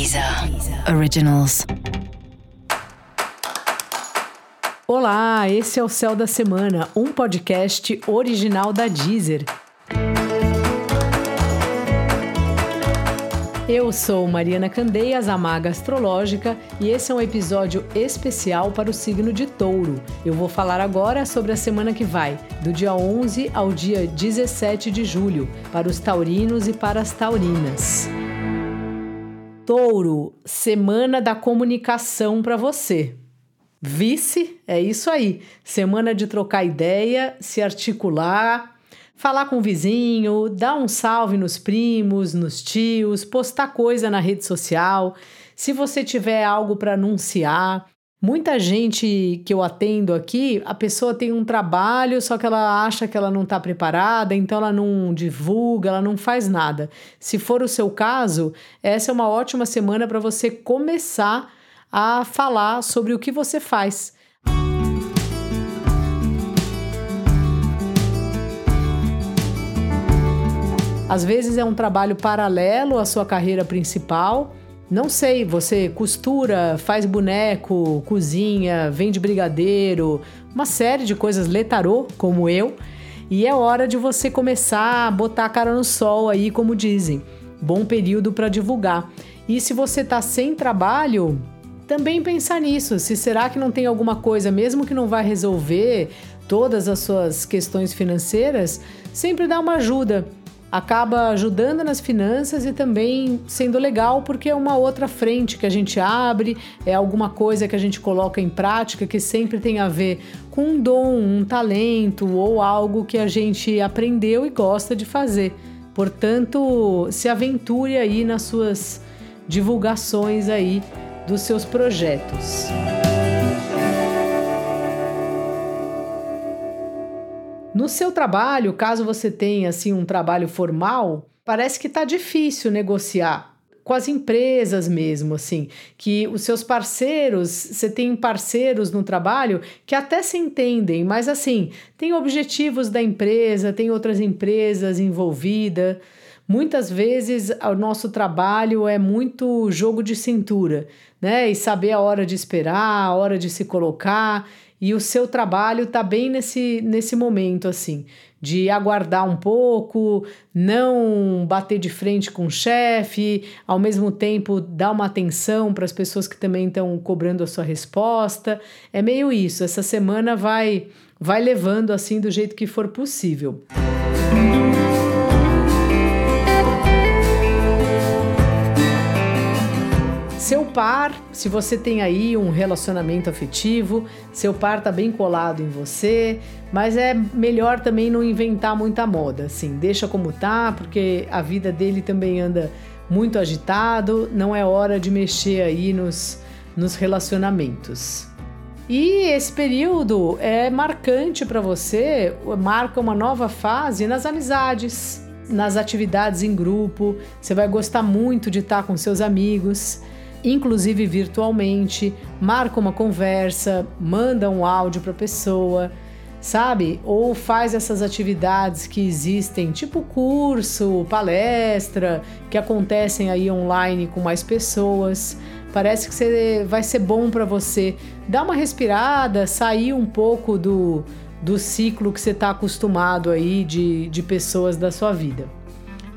Deezer Originals. Olá, esse é o Céu da Semana, um podcast original da Deezer. Eu sou Mariana Candeias, a Maga Astrológica, e esse é um episódio especial para o signo de Touro. Eu vou falar agora sobre a semana que vai, do dia 11 ao dia 17 de julho, para os taurinos e para as taurinas. Touro, semana da comunicação para você. Vice, é isso aí. Semana de trocar ideia, se articular, falar com o vizinho, dar um salve nos primos, nos tios, postar coisa na rede social. Se você tiver algo para anunciar, Muita gente que eu atendo aqui, a pessoa tem um trabalho, só que ela acha que ela não está preparada, então ela não divulga, ela não faz nada. Se for o seu caso, essa é uma ótima semana para você começar a falar sobre o que você faz. Às vezes é um trabalho paralelo à sua carreira principal. Não sei, você costura, faz boneco, cozinha, vende brigadeiro, uma série de coisas, lê tarô, como eu. E é hora de você começar a botar a cara no sol aí, como dizem. Bom período para divulgar. E se você tá sem trabalho, também pensar nisso. Se será que não tem alguma coisa, mesmo que não vai resolver todas as suas questões financeiras, sempre dá uma ajuda acaba ajudando nas finanças e também sendo legal porque é uma outra frente que a gente abre, é alguma coisa que a gente coloca em prática que sempre tem a ver com um dom, um talento ou algo que a gente aprendeu e gosta de fazer. Portanto, se aventure aí nas suas divulgações aí dos seus projetos. No seu trabalho, caso você tenha assim um trabalho formal, parece que está difícil negociar com as empresas mesmo, assim, que os seus parceiros, você tem parceiros no trabalho que até se entendem, mas assim, tem objetivos da empresa, tem outras empresas envolvidas. Muitas vezes o nosso trabalho é muito jogo de cintura, né? E saber a hora de esperar, a hora de se colocar e o seu trabalho está bem nesse, nesse momento assim, de aguardar um pouco, não bater de frente com o chefe, ao mesmo tempo dar uma atenção para as pessoas que também estão cobrando a sua resposta. É meio isso. Essa semana vai vai levando assim do jeito que for possível. Seu par, se você tem aí um relacionamento afetivo, seu par tá bem colado em você, mas é melhor também não inventar muita moda, assim, deixa como tá, porque a vida dele também anda muito agitado, não é hora de mexer aí nos, nos relacionamentos. E esse período é marcante para você, marca uma nova fase nas amizades, nas atividades em grupo. Você vai gostar muito de estar com seus amigos inclusive virtualmente, marca uma conversa, manda um áudio para a pessoa, sabe? Ou faz essas atividades que existem, tipo curso, palestra, que acontecem aí online com mais pessoas. Parece que você, vai ser bom para você dar uma respirada, sair um pouco do, do ciclo que você está acostumado aí de, de pessoas da sua vida.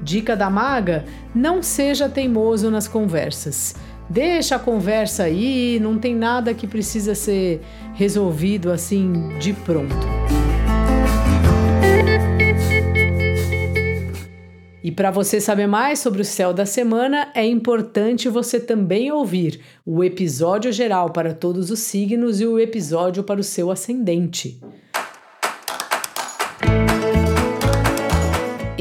Dica da maga: não seja teimoso nas conversas. Deixa a conversa aí, não tem nada que precisa ser resolvido assim de pronto. E para você saber mais sobre o céu da semana, é importante você também ouvir o episódio geral para todos os signos e o episódio para o seu ascendente.